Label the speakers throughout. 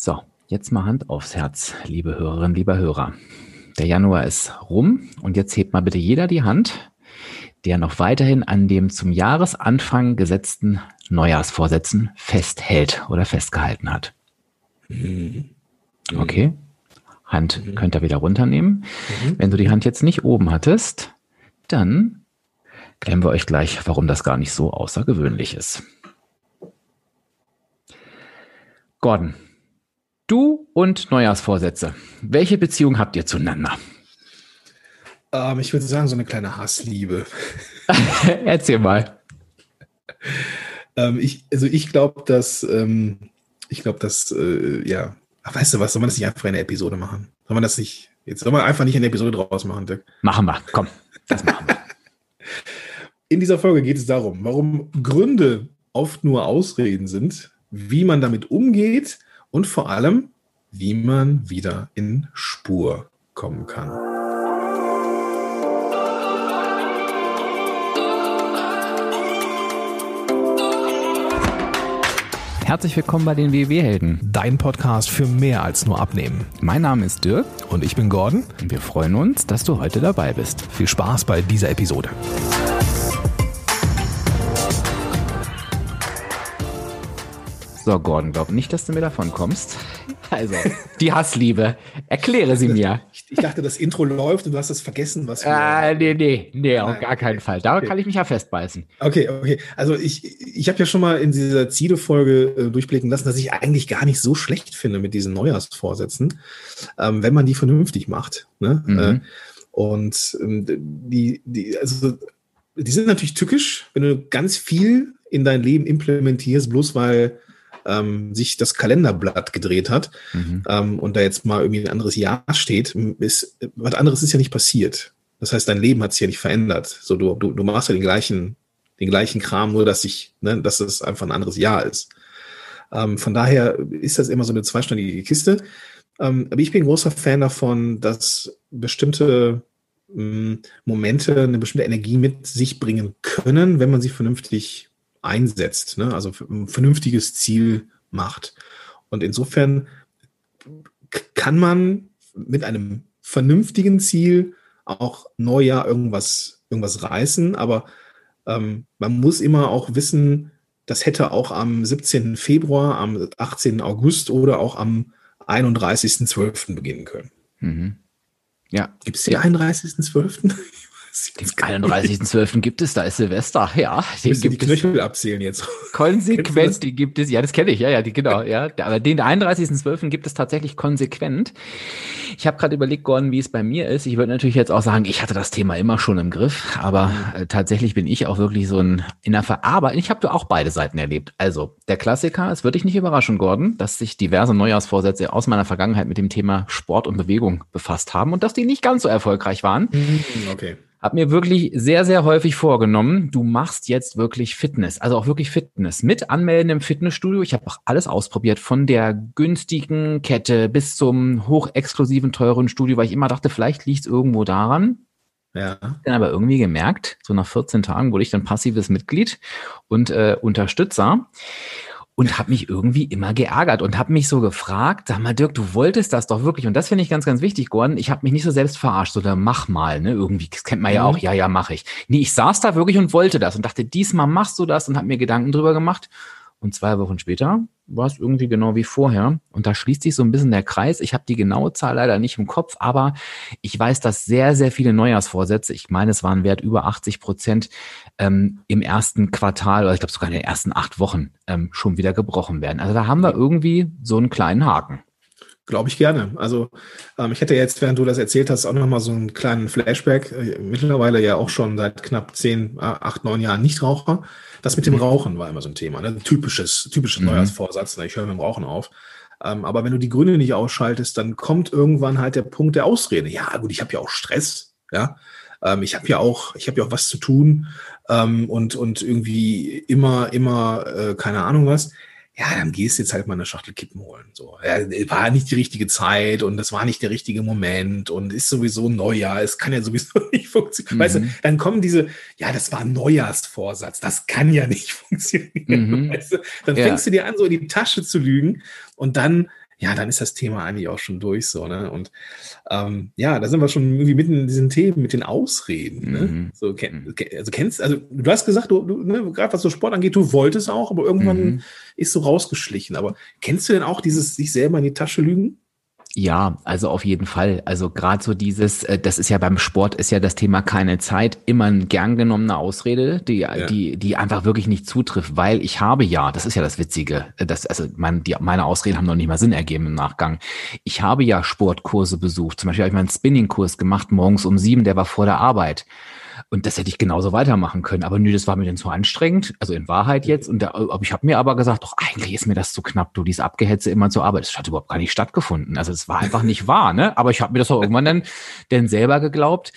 Speaker 1: So, jetzt mal Hand aufs Herz, liebe Hörerinnen, lieber Hörer. Der Januar ist rum und jetzt hebt mal bitte jeder die Hand, der noch weiterhin an dem zum Jahresanfang gesetzten Neujahrsvorsätzen festhält oder festgehalten hat. Mhm. Okay. Hand mhm. könnt ihr wieder runternehmen. Mhm. Wenn du die Hand jetzt nicht oben hattest, dann klären wir euch gleich, warum das gar nicht so außergewöhnlich ist. Gordon, Du und Neujahrsvorsätze. Welche Beziehung habt ihr zueinander?
Speaker 2: Ähm, ich würde sagen, so eine kleine Hassliebe.
Speaker 1: Erzähl mal.
Speaker 2: ähm, ich, also ich glaube, dass, ähm, ich glaube, dass, äh, ja, Ach, weißt du was, soll man das nicht einfach in der Episode machen? Soll man das nicht, jetzt soll man einfach nicht in der Episode draus machen, Dirk?
Speaker 1: Machen wir, komm, das machen wir.
Speaker 2: In dieser Folge geht es darum, warum Gründe oft nur Ausreden sind, wie man damit umgeht und vor allem, wie man wieder in Spur kommen kann.
Speaker 1: Herzlich willkommen bei den WW-Helden.
Speaker 3: Dein Podcast für mehr als nur Abnehmen.
Speaker 1: Mein Name ist Dirk.
Speaker 3: Und ich bin Gordon.
Speaker 1: Und wir freuen uns, dass du heute dabei bist.
Speaker 3: Viel Spaß bei dieser Episode.
Speaker 1: So, Gordon, glaub nicht, dass du mir davon kommst. Also, die Hassliebe. Erkläre sie mir.
Speaker 2: Ich, ich, dachte, das Intro läuft und du hast es vergessen, was
Speaker 1: wir. Äh, nee, nee, nee, auf gar keinen Fall. Da okay. kann ich mich ja festbeißen.
Speaker 2: Okay, okay. Also, ich, ich habe ja schon mal in dieser Ziele-Folge äh, durchblicken lassen, dass ich eigentlich gar nicht so schlecht finde mit diesen Neujahrsvorsätzen, ähm, wenn man die vernünftig macht. Ne? Mhm. Äh, und ähm, die, die, also, die sind natürlich tückisch, wenn du ganz viel in dein Leben implementierst, bloß weil ähm, sich das Kalenderblatt gedreht hat mhm. ähm, und da jetzt mal irgendwie ein anderes Jahr steht, ist, was anderes ist ja nicht passiert. Das heißt, dein Leben hat sich ja nicht verändert. So, du, du, du machst ja den gleichen, den gleichen Kram, nur dass sich, ne, dass es einfach ein anderes Jahr ist. Ähm, von daher ist das immer so eine zweistündige Kiste. Ähm, aber ich bin großer Fan davon, dass bestimmte ähm, Momente eine bestimmte Energie mit sich bringen können, wenn man sie vernünftig einsetzt, ne? also ein vernünftiges Ziel macht. Und insofern kann man mit einem vernünftigen Ziel auch Neujahr irgendwas, irgendwas reißen, aber ähm, man muss immer auch wissen, das hätte auch am 17. Februar, am 18. August oder auch am 31.12. beginnen können. Mhm.
Speaker 1: Ja.
Speaker 2: Gibt es den ja. 31.12.?
Speaker 1: Den 31.12. gibt es, da ist Silvester, ja.
Speaker 2: Den gibt die Knöchel abzählen jetzt.
Speaker 1: Konsequent, die gibt es, ja, das kenne ich, ja, ja, die, genau, ja. Aber den 31.12. gibt es tatsächlich konsequent. Ich habe gerade überlegt, Gordon, wie es bei mir ist. Ich würde natürlich jetzt auch sagen, ich hatte das Thema immer schon im Griff, aber äh, tatsächlich bin ich auch wirklich so ein in der Verarbeitung. Ich habe auch beide Seiten erlebt. Also, der Klassiker, es würde dich nicht überraschen, Gordon, dass sich diverse Neujahrsvorsätze aus meiner Vergangenheit mit dem Thema Sport und Bewegung befasst haben und dass die nicht ganz so erfolgreich waren.
Speaker 2: Mhm, okay
Speaker 1: habe mir wirklich sehr, sehr häufig vorgenommen, du machst jetzt wirklich Fitness, also auch wirklich Fitness mit Anmelden im Fitnessstudio. Ich habe auch alles ausprobiert, von der günstigen Kette bis zum hochexklusiven, teuren Studio, weil ich immer dachte, vielleicht liegt es irgendwo daran. Ja. Dann aber irgendwie gemerkt, so nach 14 Tagen wurde ich dann passives Mitglied und äh, Unterstützer und habe mich irgendwie immer geärgert und habe mich so gefragt, sag mal Dirk, du wolltest das doch wirklich und das finde ich ganz, ganz wichtig, Gordon, ich habe mich nicht so selbst verarscht oder mach mal, ne, irgendwie, das kennt man ja mhm. auch, ja, ja, mache ich. Nee, ich saß da wirklich und wollte das und dachte, diesmal machst du das und habe mir Gedanken drüber gemacht und zwei Wochen später war es irgendwie genau wie vorher. Und da schließt sich so ein bisschen der Kreis. Ich habe die genaue Zahl leider nicht im Kopf, aber ich weiß, dass sehr, sehr viele Neujahrsvorsätze, ich meine, es waren Wert über 80 Prozent, ähm, im ersten Quartal oder ich glaube sogar in den ersten acht Wochen ähm, schon wieder gebrochen werden. Also da haben wir irgendwie so einen kleinen Haken.
Speaker 2: Glaube ich gerne. Also ähm, ich hätte jetzt, während du das erzählt hast, auch nochmal so einen kleinen Flashback. Äh, mittlerweile ja auch schon seit knapp zehn, acht, neun Jahren Nichtraucher. Das mit dem mhm. Rauchen war immer so ein Thema. Ne? Typisches, typisches mhm. Neujahrsvorsatz. Ne? Ich höre mit dem Rauchen auf. Ähm, aber wenn du die Gründe nicht ausschaltest, dann kommt irgendwann halt der Punkt der Ausrede. Ja, gut, ich habe ja auch Stress. Ja, ähm, ich habe ja auch, ich habe ja auch was zu tun ähm, und und irgendwie immer, immer äh, keine Ahnung was ja, dann gehst du jetzt halt mal eine Schachtel Kippen holen. So, ja, war nicht die richtige Zeit und das war nicht der richtige Moment und ist sowieso Neujahr. Es kann ja sowieso nicht funktionieren. Mhm. Weißt du, dann kommen diese, ja, das war ein Neujahrsvorsatz. Das kann ja nicht funktionieren. Mhm. Weißt du? Dann ja. fängst du dir an, so in die Tasche zu lügen und dann ja, dann ist das Thema eigentlich auch schon durch so, ne? Und ähm, ja, da sind wir schon irgendwie mitten in diesen Themen mit den Ausreden. Ne? Mhm. So, kenn, mhm. also kennst, also du hast gesagt, du, du ne, gerade was so Sport angeht, du wolltest auch, aber irgendwann mhm. ist so rausgeschlichen. Aber kennst du denn auch dieses sich selber in die Tasche lügen?
Speaker 1: Ja, also auf jeden Fall. Also gerade so dieses, äh, das ist ja beim Sport ist ja das Thema keine Zeit immer ein gern genommene Ausrede, die ja. die die einfach wirklich nicht zutrifft, weil ich habe ja, das ist ja das Witzige, äh, das also mein, die, meine Ausreden haben noch nicht mal Sinn ergeben im Nachgang. Ich habe ja Sportkurse besucht. Zum Beispiel habe ich meinen Spinningkurs gemacht morgens um sieben, der war vor der Arbeit. Und das hätte ich genauso weitermachen können. Aber nö, das war mir dann zu anstrengend. Also in Wahrheit jetzt. Und da, ich habe mir aber gesagt, doch eigentlich ist mir das zu knapp, du, diese Abgehetze immer zur Arbeit. Das hat überhaupt gar nicht stattgefunden. Also es war einfach nicht wahr, ne? Aber ich habe mir das auch irgendwann dann, dann selber geglaubt.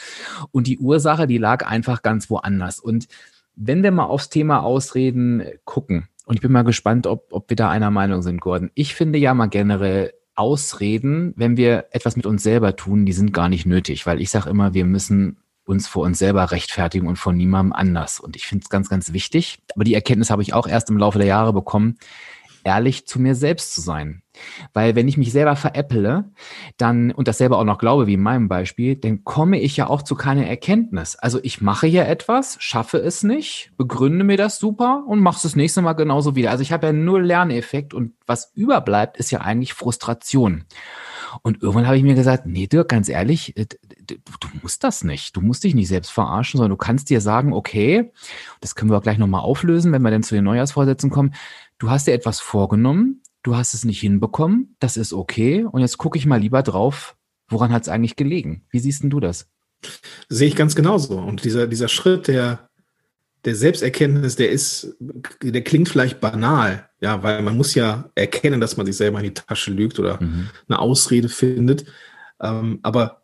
Speaker 1: Und die Ursache, die lag einfach ganz woanders. Und wenn wir mal aufs Thema Ausreden gucken, und ich bin mal gespannt, ob, ob wir da einer Meinung sind, Gordon. Ich finde ja mal generell, Ausreden, wenn wir etwas mit uns selber tun, die sind gar nicht nötig, weil ich sage immer, wir müssen uns vor uns selber rechtfertigen und vor niemandem anders. Und ich finde es ganz, ganz wichtig. Aber die Erkenntnis habe ich auch erst im Laufe der Jahre bekommen, ehrlich zu mir selbst zu sein. Weil wenn ich mich selber veräpple, dann, und das selber auch noch glaube, wie in meinem Beispiel, dann komme ich ja auch zu keiner Erkenntnis. Also ich mache hier etwas, schaffe es nicht, begründe mir das super und mache es das nächste Mal genauso wieder. Also ich habe ja nur Lerneffekt und was überbleibt, ist ja eigentlich Frustration. Und irgendwann habe ich mir gesagt, nee, Dirk, ganz ehrlich, äh, du, du, musst das nicht. Du musst dich nicht selbst verarschen, sondern du kannst dir sagen, okay, das können wir auch gleich nochmal auflösen, wenn wir dann zu den Neujahrsvorsätzen kommen. Du hast dir etwas vorgenommen, du hast es nicht hinbekommen, das ist okay. Und jetzt gucke ich mal lieber drauf, woran hat es eigentlich gelegen? Wie siehst denn du das?
Speaker 2: sehe ich ganz genauso. Und dieser, dieser Schritt der, der Selbsterkenntnis, der ist, der klingt vielleicht banal, ja, weil man muss ja erkennen, dass man sich selber in die Tasche lügt oder mhm. eine Ausrede findet. Ähm, aber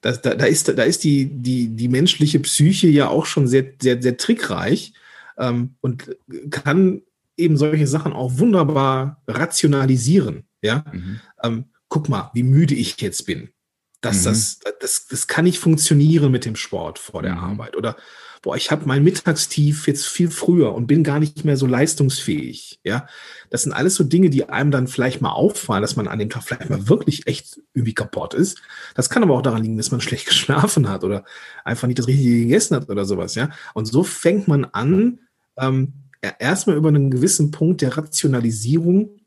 Speaker 2: da, da, da, ist, da ist die, die, die menschliche Psyche ja auch schon sehr, sehr, sehr trickreich ähm, und kann eben solche Sachen auch wunderbar rationalisieren. Ja, mhm. ähm, guck mal, wie müde ich jetzt bin. Das, mhm. das, das, das kann nicht funktionieren mit dem Sport vor der mhm. Arbeit. Oder boah, ich habe mein Mittagstief jetzt viel früher und bin gar nicht mehr so leistungsfähig. Ja, das sind alles so Dinge, die einem dann vielleicht mal auffallen, dass man an dem Tag vielleicht mal wirklich echt irgendwie kaputt ist. Das kann aber auch daran liegen, dass man schlecht geschlafen hat oder einfach nicht das Richtige gegessen hat oder sowas. Ja, und so fängt man an, ähm, erstmal über einen gewissen Punkt der Rationalisierung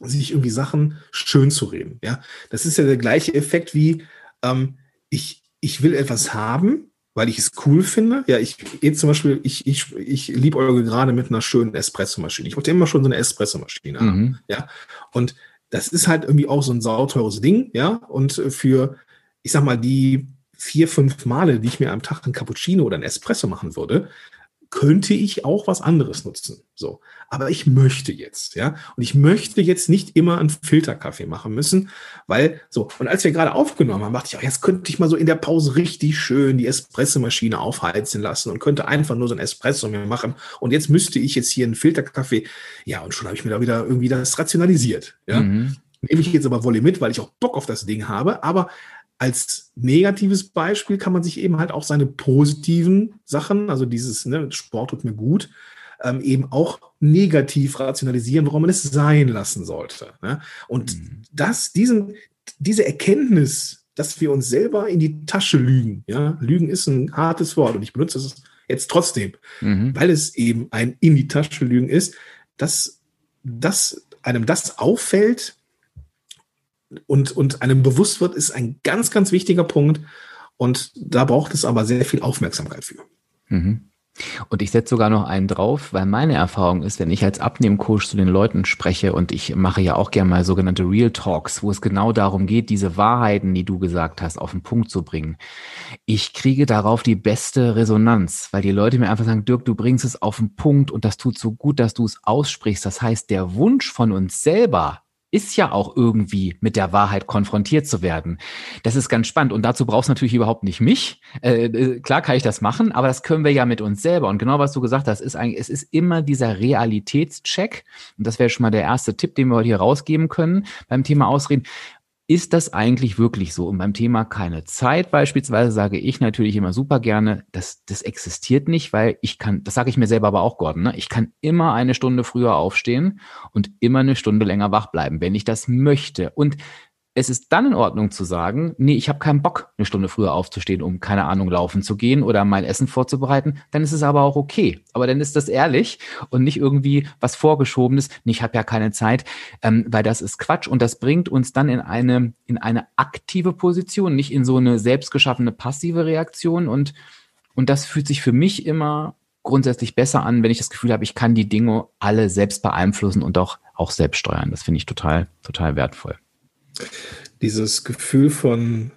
Speaker 2: sich irgendwie Sachen schön zu reden. Ja, das ist ja der gleiche Effekt wie ähm, ich, ich will etwas haben, weil ich es cool finde. Ja, ich jetzt zum Beispiel, ich, ich, ich liebe gerade mit einer schönen Espressomaschine. Ich wollte immer schon so eine Espressomaschine mhm. haben. Ja, und das ist halt irgendwie auch so ein sauteures Ding. Ja, und für, ich sag mal, die vier, fünf Male, die ich mir am Tag ein Cappuccino oder ein Espresso machen würde, könnte ich auch was anderes nutzen. So. Aber ich möchte jetzt, ja. Und ich möchte jetzt nicht immer einen Filterkaffee machen müssen, weil so. Und als wir gerade aufgenommen haben, dachte ich, auch, jetzt könnte ich mal so in der Pause richtig schön die Espressomaschine aufheizen lassen und könnte einfach nur so ein Espresso mir machen. Und jetzt müsste ich jetzt hier einen Filterkaffee. Ja, und schon habe ich mir da wieder irgendwie das rationalisiert, ja. Mhm. Nehme ich jetzt aber Wolle mit, weil ich auch Bock auf das Ding habe. Aber als negatives Beispiel kann man sich eben halt auch seine positiven Sachen, also dieses ne, Sport tut mir gut, ähm, eben auch negativ rationalisieren, warum man es sein lassen sollte. Ne? Und mhm. das, diesen, diese Erkenntnis, dass wir uns selber in die Tasche lügen, ja, Lügen ist ein hartes Wort und ich benutze es jetzt trotzdem, mhm. weil es eben ein in die Tasche lügen ist, dass, dass einem das auffällt, und, und einem bewusst wird, ist ein ganz, ganz wichtiger Punkt. Und da braucht es aber sehr viel Aufmerksamkeit für.
Speaker 1: Mhm. Und ich setze sogar noch einen drauf, weil meine Erfahrung ist, wenn ich als Abnehmcoach zu den Leuten spreche und ich mache ja auch gerne mal sogenannte Real Talks, wo es genau darum geht, diese Wahrheiten, die du gesagt hast, auf den Punkt zu bringen. Ich kriege darauf die beste Resonanz, weil die Leute mir einfach sagen, Dirk, du bringst es auf den Punkt und das tut so gut, dass du es aussprichst. Das heißt, der Wunsch von uns selber, ist ja auch irgendwie mit der Wahrheit konfrontiert zu werden. Das ist ganz spannend. Und dazu brauchst du natürlich überhaupt nicht mich. Äh, äh, klar kann ich das machen, aber das können wir ja mit uns selber. Und genau was du gesagt hast, ist eigentlich, es ist immer dieser Realitätscheck. Und das wäre schon mal der erste Tipp, den wir heute hier rausgeben können beim Thema Ausreden ist das eigentlich wirklich so? Und beim Thema keine Zeit beispielsweise sage ich natürlich immer super gerne, das, das existiert nicht, weil ich kann, das sage ich mir selber aber auch, Gordon, ne? ich kann immer eine Stunde früher aufstehen und immer eine Stunde länger wach bleiben, wenn ich das möchte. Und es ist dann in Ordnung zu sagen, nee, ich habe keinen Bock, eine Stunde früher aufzustehen, um keine Ahnung laufen zu gehen oder mein Essen vorzubereiten. Dann ist es aber auch okay. Aber dann ist das ehrlich und nicht irgendwie was vorgeschobenes. Nee, ich habe ja keine Zeit, ähm, weil das ist Quatsch und das bringt uns dann in eine in eine aktive Position, nicht in so eine selbstgeschaffene passive Reaktion und und das fühlt sich für mich immer grundsätzlich besser an, wenn ich das Gefühl habe, ich kann die Dinge alle selbst beeinflussen und auch auch selbst steuern. Das finde ich total total wertvoll
Speaker 2: dieses Gefühl von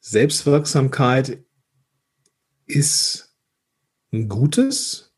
Speaker 2: Selbstwirksamkeit ist ein gutes.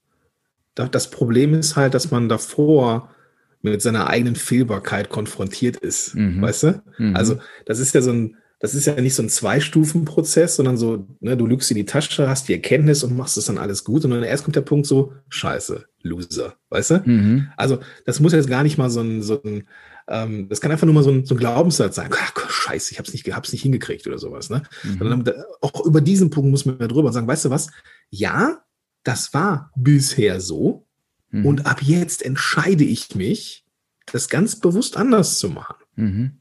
Speaker 2: Das Problem ist halt, dass man davor mit seiner eigenen Fehlbarkeit konfrontiert ist. Mhm. Weißt du? Mhm. Also, das ist ja so ein, das ist ja nicht so ein Zwei-Stufen-Prozess, sondern so, ne, du lügst in die Tasche, hast die Erkenntnis und machst es dann alles gut. Und dann erst kommt der Punkt so, scheiße, Loser, weißt du? Mhm. Also, das muss jetzt gar nicht mal so ein, so ein ähm, das kann einfach nur mal so ein, so ein Glaubenssatz sein. Ach, scheiße, ich hab's nicht, hab's nicht hingekriegt oder sowas. Ne? Mhm. Dann, auch über diesen Punkt muss man ja drüber sagen, weißt du was? Ja, das war bisher so. Mhm. Und ab jetzt entscheide ich mich, das ganz bewusst anders zu machen. Mhm.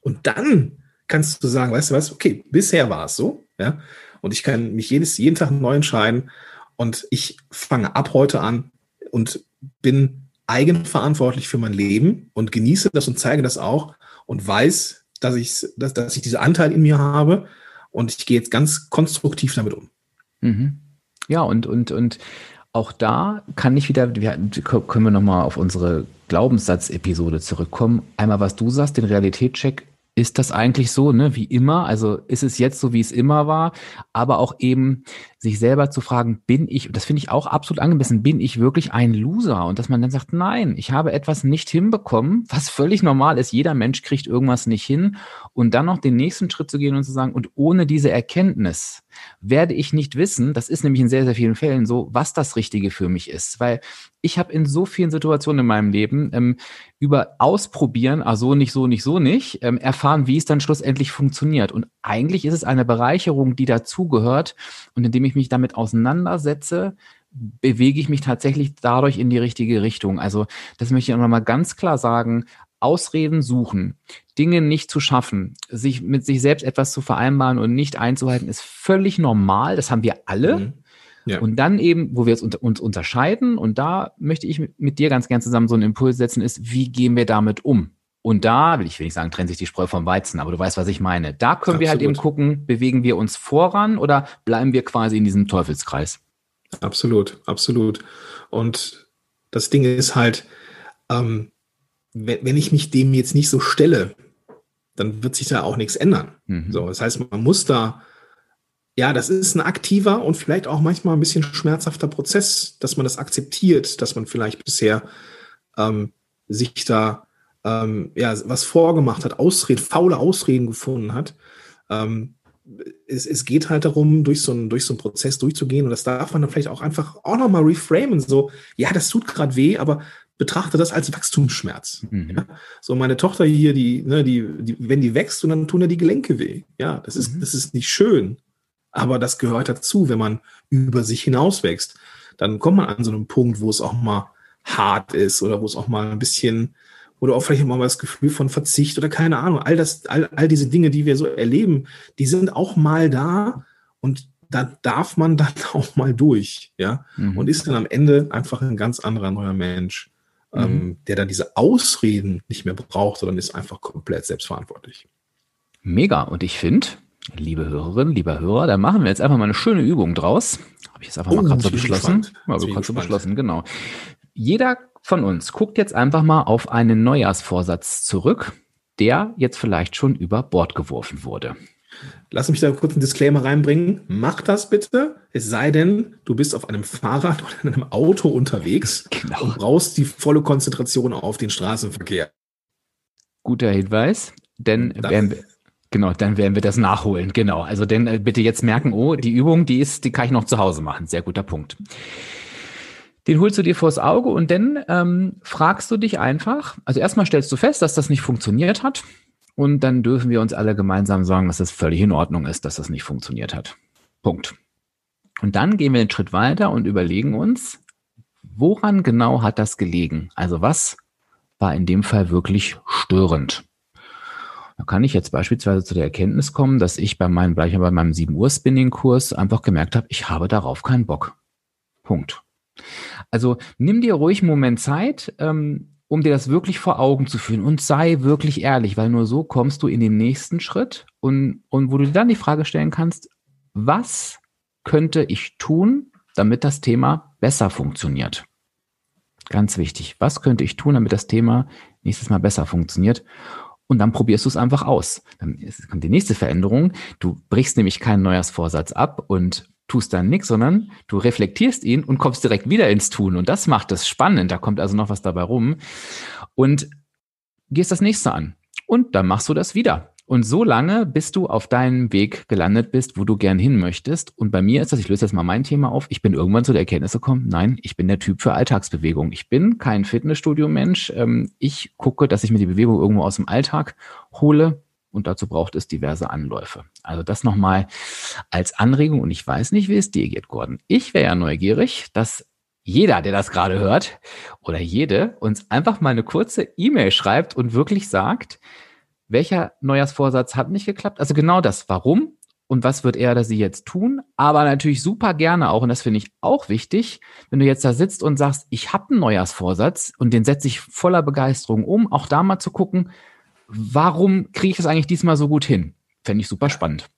Speaker 2: Und dann kannst du sagen, weißt du was, okay, bisher war es so, ja, und ich kann mich jedes, jeden Tag neu entscheiden und ich fange ab heute an und bin eigenverantwortlich für mein Leben und genieße das und zeige das auch und weiß, dass ich, dass, dass ich diesen Anteil in mir habe und ich gehe jetzt ganz konstruktiv damit um.
Speaker 1: Mhm. Ja, und, und, und auch da kann ich wieder, wir, können wir nochmal auf unsere Glaubenssatz-Episode zurückkommen. Einmal, was du sagst, den Realitätscheck ist das eigentlich so, ne, wie immer? Also ist es jetzt so, wie es immer war? Aber auch eben sich selber zu fragen, bin ich, das finde ich auch absolut angemessen, bin ich wirklich ein Loser? Und dass man dann sagt, nein, ich habe etwas nicht hinbekommen, was völlig normal ist. Jeder Mensch kriegt irgendwas nicht hin. Und dann noch den nächsten Schritt zu gehen und zu sagen, und ohne diese Erkenntnis werde ich nicht wissen, das ist nämlich in sehr, sehr vielen Fällen so, was das Richtige für mich ist. Weil ich habe in so vielen Situationen in meinem Leben ähm, über Ausprobieren, also nicht so, nicht so nicht, ähm, erfahren, wie es dann schlussendlich funktioniert. Und eigentlich ist es eine Bereicherung, die dazugehört. Und indem ich mich damit auseinandersetze, bewege ich mich tatsächlich dadurch in die richtige Richtung. Also das möchte ich auch nochmal ganz klar sagen. Ausreden suchen, Dinge nicht zu schaffen, sich mit sich selbst etwas zu vereinbaren und nicht einzuhalten, ist völlig normal. Das haben wir alle. Mhm. Ja. Und dann eben, wo wir uns unterscheiden, und da möchte ich mit dir ganz gern zusammen so einen Impuls setzen, ist, wie gehen wir damit um? Und da, will ich will nicht sagen, trennt sich die Spreu vom Weizen, aber du weißt, was ich meine. Da können Absolut. wir halt eben gucken, bewegen wir uns voran oder bleiben wir quasi in diesem Teufelskreis?
Speaker 2: Absolut, absolut. Und das Ding ist halt, ähm, wenn, ich mich dem jetzt nicht so stelle, dann wird sich da auch nichts ändern. Mhm. So, das heißt, man muss da ja, das ist ein aktiver und vielleicht auch manchmal ein bisschen schmerzhafter Prozess, dass man das akzeptiert, dass man vielleicht bisher ähm, sich da ähm, ja, was vorgemacht hat, Ausreden, faule Ausreden gefunden hat. Ähm, es, es geht halt darum, durch so, einen, durch so einen Prozess durchzugehen und das darf man dann vielleicht auch einfach auch nochmal reframen, so, ja, das tut gerade weh, aber betrachte das als Wachstumsschmerz. Mhm. Ja? So meine Tochter hier, die, ne, die, die, wenn die wächst und dann tun ja die Gelenke weh. Ja, das ist, mhm. das ist nicht schön. Aber das gehört dazu, wenn man über sich hinaus wächst. Dann kommt man an so einem Punkt, wo es auch mal hart ist oder wo es auch mal ein bisschen, oder auch vielleicht mal das Gefühl von Verzicht oder keine Ahnung. All das, all, all diese Dinge, die wir so erleben, die sind auch mal da und da darf man dann auch mal durch, ja, mhm. und ist dann am Ende einfach ein ganz anderer neuer Mensch, mhm. ähm, der dann diese Ausreden nicht mehr braucht, sondern ist einfach komplett selbstverantwortlich.
Speaker 1: Mega. Und ich finde, liebe Hörerin, lieber Hörer, da machen wir jetzt einfach mal eine schöne Übung draus. Habe ich jetzt einfach oh, mal gerade so beschlossen. Ja, so kannst du beschlossen, genau. Jeder von uns guckt jetzt einfach mal auf einen Neujahrsvorsatz zurück, der jetzt vielleicht schon über Bord geworfen wurde.
Speaker 2: Lass mich da kurz einen Disclaimer reinbringen. Mach das bitte, es sei denn, du bist auf einem Fahrrad oder in einem Auto unterwegs genau. und brauchst die volle Konzentration auf den Straßenverkehr.
Speaker 1: Guter Hinweis, denn werden wir, Genau, dann werden wir das nachholen. Genau. Also denn äh, bitte jetzt merken, oh, die Übung, die ist, die kann ich noch zu Hause machen. Sehr guter Punkt. Den holst du dir vors Auge und dann ähm, fragst du dich einfach, also erstmal stellst du fest, dass das nicht funktioniert hat und dann dürfen wir uns alle gemeinsam sagen, dass es völlig in Ordnung ist, dass das nicht funktioniert hat. Punkt. Und dann gehen wir einen Schritt weiter und überlegen uns, woran genau hat das gelegen? Also was war in dem Fall wirklich störend? Da kann ich jetzt beispielsweise zu der Erkenntnis kommen, dass ich bei meinem, gleich bei meinem 7 Uhr Spinning Kurs einfach gemerkt habe, ich habe darauf keinen Bock. Punkt. Also nimm dir ruhig einen Moment Zeit, ähm, um dir das wirklich vor Augen zu führen und sei wirklich ehrlich, weil nur so kommst du in den nächsten Schritt und, und wo du dir dann die Frage stellen kannst, was könnte ich tun, damit das Thema besser funktioniert? Ganz wichtig. Was könnte ich tun, damit das Thema nächstes Mal besser funktioniert? Und dann probierst du es einfach aus. Dann kommt die nächste Veränderung. Du brichst nämlich keinen Neujahrsvorsatz ab und tust dann nichts, sondern du reflektierst ihn und kommst direkt wieder ins Tun. Und das macht es spannend. Da kommt also noch was dabei rum. Und gehst das nächste an. Und dann machst du das wieder. Und so lange, bis du auf deinem Weg gelandet bist, wo du gern hin möchtest. Und bei mir ist das, ich löse jetzt mal mein Thema auf, ich bin irgendwann zu der Erkenntnis gekommen, nein, ich bin der Typ für Alltagsbewegung. Ich bin kein Fitnessstudio-Mensch. Ähm, ich gucke, dass ich mir die Bewegung irgendwo aus dem Alltag hole. Und dazu braucht es diverse Anläufe. Also das nochmal als Anregung. Und ich weiß nicht, wie es dir geht, Gordon. Ich wäre ja neugierig, dass jeder, der das gerade hört, oder jede, uns einfach mal eine kurze E-Mail schreibt und wirklich sagt, welcher Neujahrsvorsatz hat nicht geklappt? Also genau das, warum und was wird er oder sie jetzt tun? Aber natürlich super gerne auch, und das finde ich auch wichtig, wenn du jetzt da sitzt und sagst, ich habe einen Neujahrsvorsatz und den setze ich voller Begeisterung um, auch da mal zu gucken, warum kriege ich das eigentlich diesmal so gut hin? Fände ich super spannend.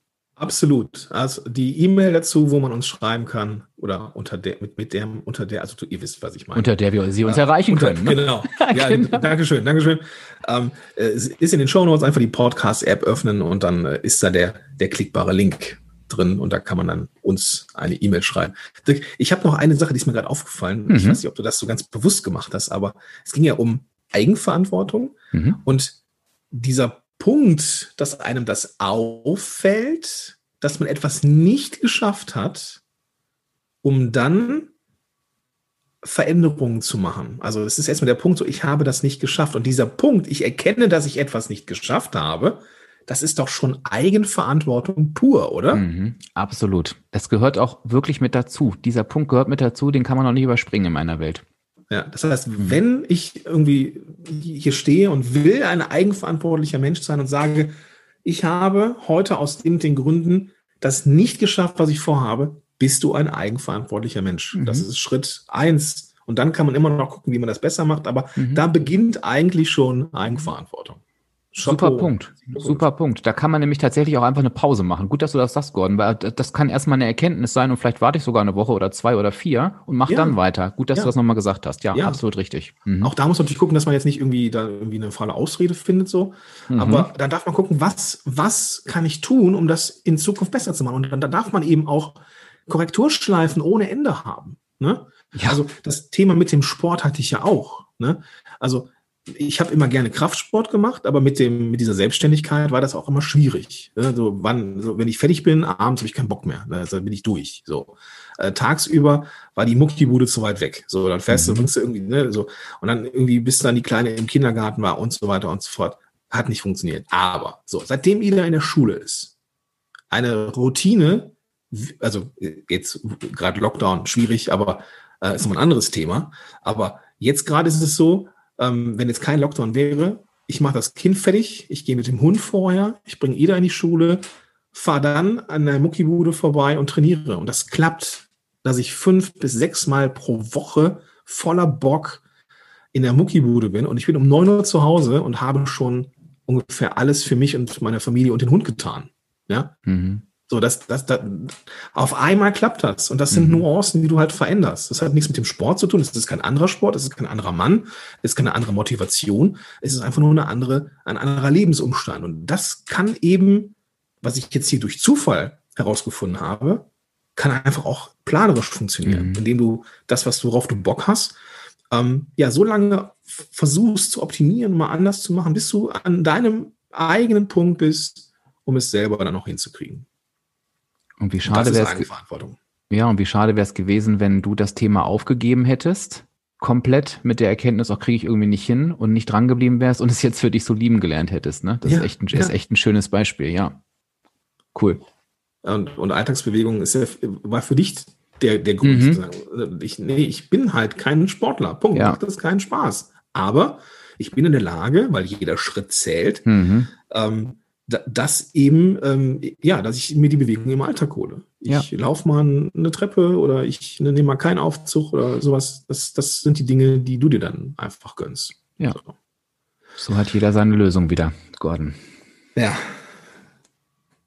Speaker 2: Absolut. Also die E-Mail dazu, wo man uns schreiben kann, oder unter der, mit, mit der, unter der, also du, ihr wisst, was ich meine.
Speaker 1: Unter der wir sie uns erreichen unter, können.
Speaker 2: Ne? Genau. ja, genau. Dankeschön, Dankeschön. Ähm, es ist in den Show Notes einfach die Podcast-App öffnen und dann äh, ist da der, der klickbare Link drin und da kann man dann uns eine E-Mail schreiben. Ich habe noch eine Sache, die ist mir gerade aufgefallen. Mhm. Ich weiß nicht, ob du das so ganz bewusst gemacht hast, aber es ging ja um Eigenverantwortung mhm. und dieser Punkt, dass einem das auffällt, dass man etwas nicht geschafft hat, um dann Veränderungen zu machen. Also es ist erstmal der Punkt, so ich habe das nicht geschafft. Und dieser Punkt, ich erkenne, dass ich etwas nicht geschafft habe, das ist doch schon Eigenverantwortung pur, oder? Mhm,
Speaker 1: absolut. Das gehört auch wirklich mit dazu. Dieser Punkt gehört mit dazu, den kann man noch nicht überspringen in meiner Welt.
Speaker 2: Ja, das heißt, wenn ich irgendwie hier stehe und will ein eigenverantwortlicher Mensch sein und sage, ich habe heute aus den, den Gründen das nicht geschafft, was ich vorhabe, bist du ein eigenverantwortlicher Mensch. Mhm. Das ist Schritt eins. Und dann kann man immer noch gucken, wie man das besser macht. Aber mhm. da beginnt eigentlich schon Eigenverantwortung.
Speaker 1: Super Punkt. Super Punkt. Da kann man nämlich tatsächlich auch einfach eine Pause machen. Gut, dass du das sagst, Gordon, weil das kann erstmal eine Erkenntnis sein und vielleicht warte ich sogar eine Woche oder zwei oder vier und mach ja. dann weiter. Gut, dass ja. du das nochmal gesagt hast. Ja, ja. absolut richtig.
Speaker 2: Mhm. Auch da muss man natürlich gucken, dass man jetzt nicht irgendwie da irgendwie eine faule Ausrede findet, so. Mhm. Aber dann darf man gucken, was, was kann ich tun, um das in Zukunft besser zu machen? Und dann, dann darf man eben auch Korrekturschleifen ohne Ende haben. Ne? Ja. Also das Thema mit dem Sport hatte ich ja auch. Ne? Also ich habe immer gerne Kraftsport gemacht, aber mit dem mit dieser Selbstständigkeit war das auch immer schwierig. Ne? So, wann, so, wenn ich fertig bin, abends habe ich keinen Bock mehr. Ne? Also bin ich durch. So äh, tagsüber war die Muckibude zu weit weg. So dann fährst mhm. du, bringst du irgendwie ne, so und dann irgendwie bis dann die kleine im Kindergarten war und so weiter und so fort. Hat nicht funktioniert. Aber so seitdem Ida in der Schule ist, eine Routine, also jetzt gerade Lockdown schwierig, aber äh, ist noch ein anderes Thema. Aber jetzt gerade ist es so, ähm, wenn jetzt kein Lockdown wäre, ich mache das Kind fertig, ich gehe mit dem Hund vorher, ich bringe Ida in die Schule, fahre dann an der Muckibude vorbei und trainiere. Und das klappt, dass ich fünf bis sechs Mal pro Woche voller Bock in der Muckibude bin und ich bin um neun Uhr zu Hause und habe schon ungefähr alles für mich und meine Familie und den Hund getan. Ja. Mhm. So, das, das, das, auf einmal klappt das. Und das sind mhm. Nuancen, die du halt veränderst. Das hat nichts mit dem Sport zu tun. Das ist kein anderer Sport. Das ist kein anderer Mann. Das ist keine andere Motivation. Es ist einfach nur eine andere, ein anderer Lebensumstand. Und das kann eben, was ich jetzt hier durch Zufall herausgefunden habe, kann einfach auch planerisch funktionieren, mhm. indem du das, was worauf du Bock hast, ähm, ja, so lange versuchst zu optimieren, mal anders zu machen, bis du an deinem eigenen Punkt bist, um es selber dann auch hinzukriegen.
Speaker 1: Und wie schade wäre es. Ja, und wie schade wäre es gewesen, wenn du das Thema aufgegeben hättest komplett mit der Erkenntnis, auch kriege ich irgendwie nicht hin und nicht dran geblieben wärst und es jetzt für dich so lieben gelernt hättest. Ne? Das
Speaker 2: Ja,
Speaker 1: ist, echt ein,
Speaker 2: ja.
Speaker 1: ist echt ein schönes Beispiel, ja. Cool.
Speaker 2: Und, und Alltagsbewegung ist ja, war für dich der, der Grund
Speaker 1: Mhm.
Speaker 2: zu sagen, ich, nee, ich bin halt kein Sportler. Punkt.
Speaker 1: Ja.
Speaker 2: Macht das keinen Spaß. Aber ich bin in der Lage, weil jeder Schritt zählt,
Speaker 1: Mhm.
Speaker 2: ähm, dass eben, ähm, ja, dass ich mir die Bewegung im Alltag hole. Ich laufe mal eine Treppe oder ich nehme mal keinen Aufzug oder sowas. Das, das sind die Dinge, die du dir dann einfach gönnst.
Speaker 1: Ja.
Speaker 2: So.
Speaker 1: So hat jeder seine Lösung wieder, Gordon.
Speaker 2: Ja.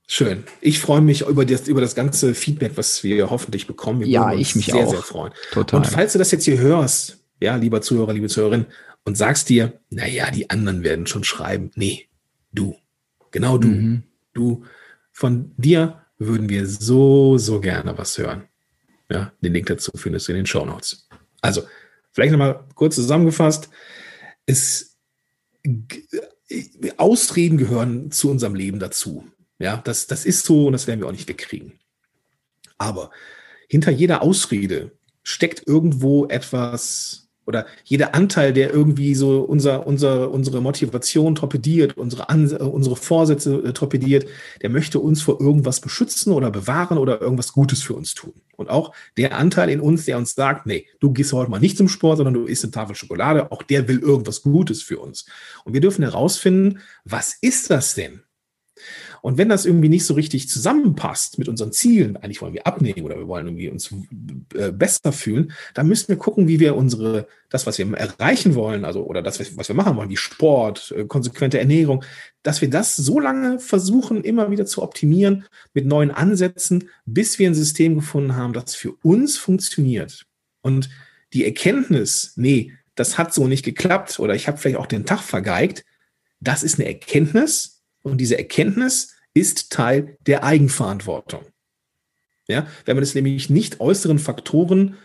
Speaker 2: Schön. Ich freue mich über das, über das ganze Feedback, was wir hoffentlich bekommen. Wir
Speaker 1: Ja, ich mich
Speaker 2: sehr,
Speaker 1: auch.
Speaker 2: sehr freuen.
Speaker 1: Total.
Speaker 2: Und falls du das jetzt hier hörst, ja, lieber Zuhörer, liebe Zuhörerin, und sagst dir, naja, die anderen werden schon schreiben. Nee, du. Genau du.
Speaker 1: Mhm.
Speaker 2: Du. Von dir würden wir so, so gerne was hören. Ja, den Link dazu findest du in den Show Notes. Also, vielleicht nochmal kurz zusammengefasst. Es, Ausreden gehören zu unserem Leben dazu. Ja, das, das ist so und das werden wir auch nicht wegkriegen. Aber hinter jeder Ausrede steckt irgendwo etwas oder jeder Anteil, der irgendwie so unser, unser, unsere Motivation torpediert, unsere, An äh, unsere Vorsätze äh, torpediert, der möchte uns vor irgendwas beschützen oder bewahren oder irgendwas Gutes für uns tun. Und auch der Anteil in uns, der uns sagt, nee, du gehst heute mal nicht zum Sport, sondern du isst eine Tafel Schokolade, auch der will irgendwas Gutes für uns. Und wir dürfen herausfinden, was ist das denn? Und wenn das irgendwie nicht so richtig zusammenpasst mit unseren Zielen, eigentlich wollen wir abnehmen oder wir wollen irgendwie uns äh, besser fühlen, dann müssen wir gucken, wie wir unsere, das, was wir erreichen wollen, also oder das, was wir machen wollen, wie Sport, äh, konsequente Ernährung, dass wir das so lange versuchen, immer wieder zu optimieren mit neuen Ansätzen, bis wir ein System gefunden haben, das für uns funktioniert. Und die Erkenntnis, nee, das hat so nicht geklappt oder ich habe vielleicht auch den Tag vergeigt, das ist eine Erkenntnis und diese Erkenntnis ist Teil der Eigenverantwortung. Ja, wenn man es nämlich nicht äußeren Faktoren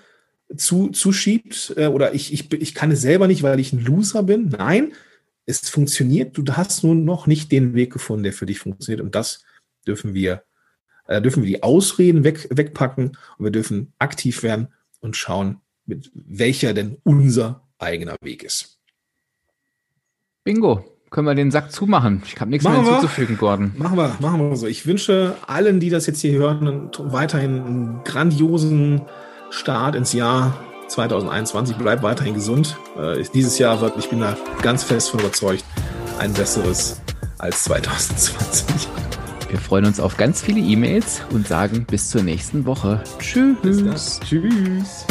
Speaker 2: zu, zuschiebt äh, oder ich, ich, ich kann es selber nicht, weil ich ein Loser bin. Nein, es funktioniert. Du hast nur noch nicht den Weg gefunden, der für dich funktioniert. Und das dürfen wir, äh, dürfen wir die Ausreden weg, wegpacken und wir dürfen aktiv werden und schauen, mit welcher denn unser eigener Weg ist.
Speaker 1: Bingo. Können wir den Sack zumachen? Ich habe nichts
Speaker 2: Machen
Speaker 1: mehr
Speaker 2: wir.
Speaker 1: hinzuzufügen, Gordon.
Speaker 2: Machen wir, machen wir so. Ich wünsche allen, die das jetzt hier hören, weiterhin einen grandiosen Start ins Jahr 2021. Bleib weiterhin gesund. Äh, dieses Jahr wird, ich bin da ganz fest von überzeugt, ein besseres als 2020.
Speaker 1: Wir freuen uns auf ganz viele E-Mails und sagen bis zur nächsten Woche. Tschüss.
Speaker 2: Tschüss.